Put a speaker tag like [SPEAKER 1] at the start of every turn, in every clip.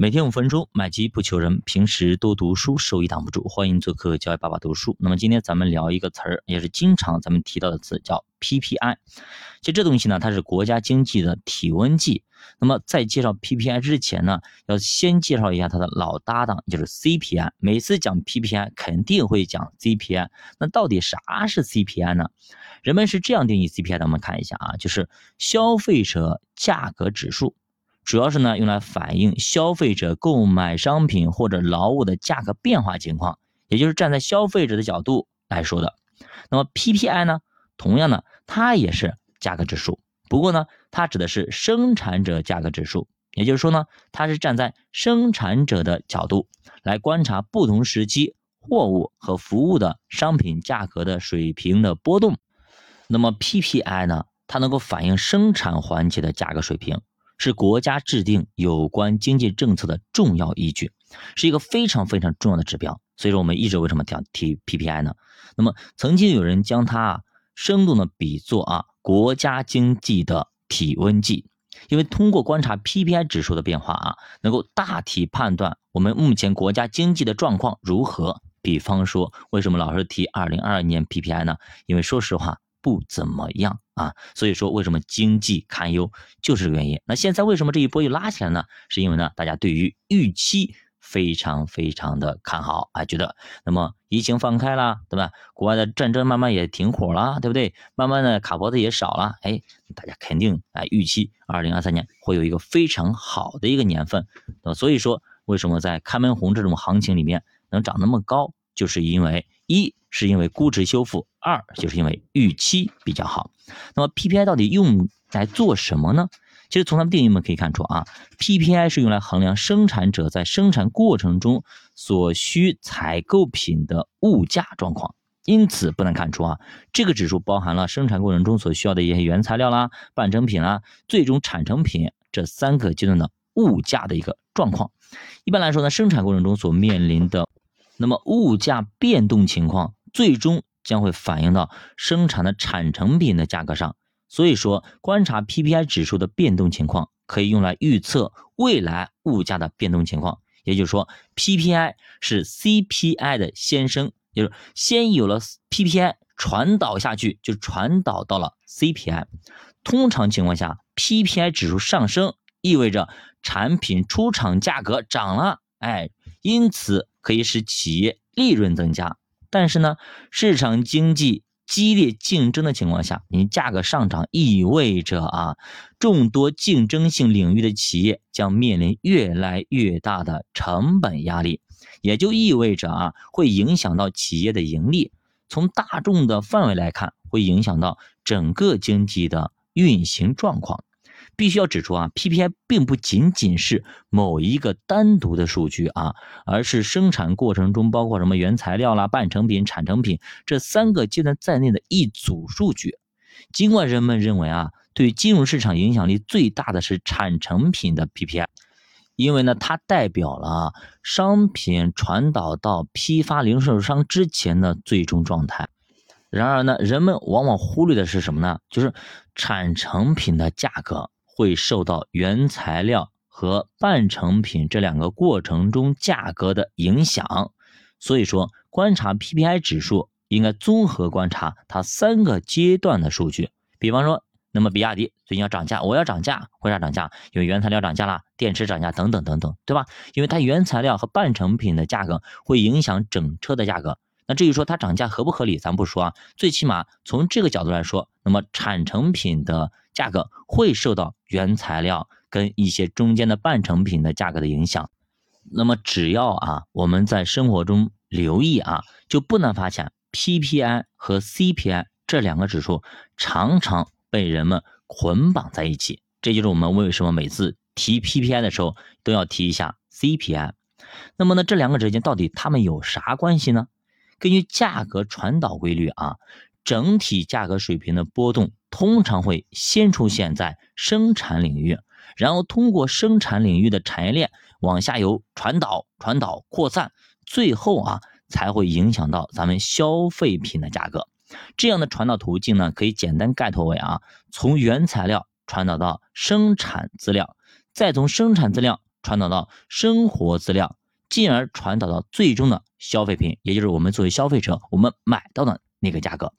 [SPEAKER 1] 每天五分钟，买机不求人。平时多读书，收益挡不住。欢迎做客教育爸爸读书。那么今天咱们聊一个词儿，也是经常咱们提到的词，叫 PPI。其实这东西呢，它是国家经济的体温计。那么在介绍 PPI 之前呢，要先介绍一下它的老搭档，就是 CPI。每次讲 PPI，肯定会讲 CPI。那到底啥是 CPI 呢？人们是这样定义 CPI 的，我们看一下啊，就是消费者价格指数。主要是呢，用来反映消费者购买商品或者劳务的价格变化情况，也就是站在消费者的角度来说的。那么 PPI 呢，同样呢，它也是价格指数，不过呢，它指的是生产者价格指数，也就是说呢，它是站在生产者的角度来观察不同时期货物和服务的商品价格的水平的波动。那么 PPI 呢，它能够反映生产环节的价格水平。是国家制定有关经济政策的重要依据，是一个非常非常重要的指标。所以说，我们一直为什么讲提 PPI 呢？那么，曾经有人将它啊生动的比作啊国家经济的体温计，因为通过观察 PPI 指数的变化啊，能够大体判断我们目前国家经济的状况如何。比方说，为什么老是提2022年 PPI 呢？因为说实话。不怎么样啊，所以说为什么经济堪忧，就是这个原因。那现在为什么这一波又拉起来呢？是因为呢，大家对于预期非常非常的看好啊，觉得那么疫情放开了，对吧？国外的战争慢慢也停火了，对不对？慢慢的卡脖子也少了，哎，大家肯定啊预期二零二三年会有一个非常好的一个年份。那所以说，为什么在开门红这种行情里面能涨那么高，就是因为一。是因为估值修复，二就是因为预期比较好。那么 PPI 到底用来做什么呢？其实从它们定义我们可以看出啊，PPI 是用来衡量生产者在生产过程中所需采购品的物价状况。因此不难看出啊，这个指数包含了生产过程中所需要的一些原材料啦、半成品啦、最终产成品这三个阶段的物价的一个状况。一般来说呢，生产过程中所面临的那么物价变动情况。最终将会反映到生产的产成品的价格上，所以说观察 PPI 指数的变动情况，可以用来预测未来物价的变动情况。也就是说，PPI 是 CPI 的先声，就是先有了 PPI 传导下去，就传导到了 CPI。通常情况下，PPI 指数上升意味着产品出厂价格涨了，哎，因此可以使企业利润增加。但是呢，市场经济激烈竞争的情况下，你价格上涨意味着啊，众多竞争性领域的企业将面临越来越大的成本压力，也就意味着啊，会影响到企业的盈利。从大众的范围来看，会影响到整个经济的运行状况。必须要指出啊，PPI 并不仅仅是某一个单独的数据啊，而是生产过程中包括什么原材料啦、半成品、产成品这三个阶段在内的一组数据。尽管人们认为啊，对金融市场影响力最大的是产成品的 PPI，因为呢，它代表了商品传导到批发零售商之前的最终状态。然而呢，人们往往忽略的是什么呢？就是产成品的价格。会受到原材料和半成品这两个过程中价格的影响，所以说观察 PPI 指数应该综合观察它三个阶段的数据。比方说，那么比亚迪最近要涨价，我要涨价，为啥涨价？因为原材料涨价了，电池涨价等等等等，对吧？因为它原材料和半成品的价格会影响整车的价格。那至于说它涨价合不合理，咱不说啊，最起码从这个角度来说，那么产成品的。价格会受到原材料跟一些中间的半成品的价格的影响。那么只要啊我们在生活中留意啊，就不难发现 PPI 和 CPI 这两个指数常常被人们捆绑在一起。这就是我们为什么每次提 PPI 的时候都要提一下 CPI。那么呢，这两个之间到底它们有啥关系呢？根据价格传导规律啊，整体价格水平的波动。通常会先出现在生产领域，然后通过生产领域的产业链往下游传导、传导扩散，最后啊才会影响到咱们消费品的价格。这样的传导途径呢，可以简单概括为啊，从原材料传导到生产资料，再从生产资料传导到生活资料，进而传导到最终的消费品，也就是我们作为消费者我们买到的那个价格。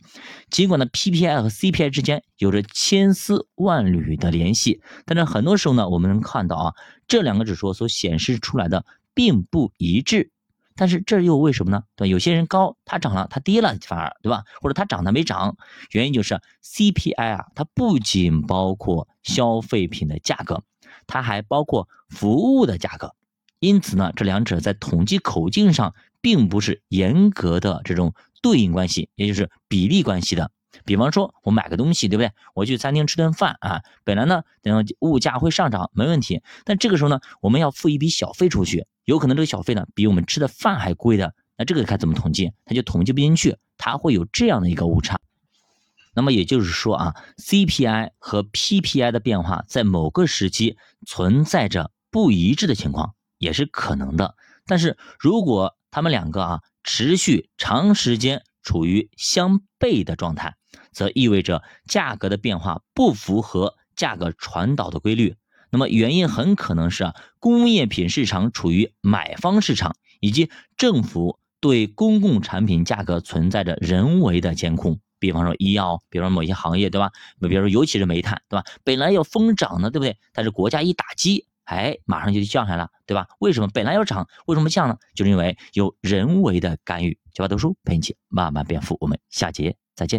[SPEAKER 1] 尽管呢，PPI 和 CPI 之间有着千丝万缕的联系，但是很多时候呢，我们能看到啊，这两个指数所显示出来的并不一致。但是这又为什么呢？对吧？有些人高，它涨了，它跌了，反而对吧？或者它涨它没涨，原因就是 CPI 啊，它不仅包括消费品的价格，它还包括服务的价格。因此呢，这两者在统计口径上并不是严格的这种对应关系，也就是比例关系的。比方说，我买个东西，对不对？我去餐厅吃顿饭啊，本来呢，等物价会上涨，没问题。但这个时候呢，我们要付一笔小费出去，有可能这个小费呢比我们吃的饭还贵的，那这个该怎么统计？它就统计不进去，它会有这样的一个误差。那么也就是说啊，CPI 和 PPI 的变化在某个时期存在着不一致的情况，也是可能的。但是如果它们两个啊持续长时间处于相悖的状态，则意味着价格的变化不符合价格传导的规律。那么原因很可能是啊，工业品市场处于买方市场，以及政府对公共产品价格存在着人为的监控。比方说医药，比方说某些行业，对吧？比如说尤其是煤炭，对吧？本来要疯涨的，对不对？但是国家一打击，哎，马上就降下来了，对吧？为什么本来要涨，为什么降呢？就是因为有人为的干预。九八读书陪你一起慢慢变富，我们下节。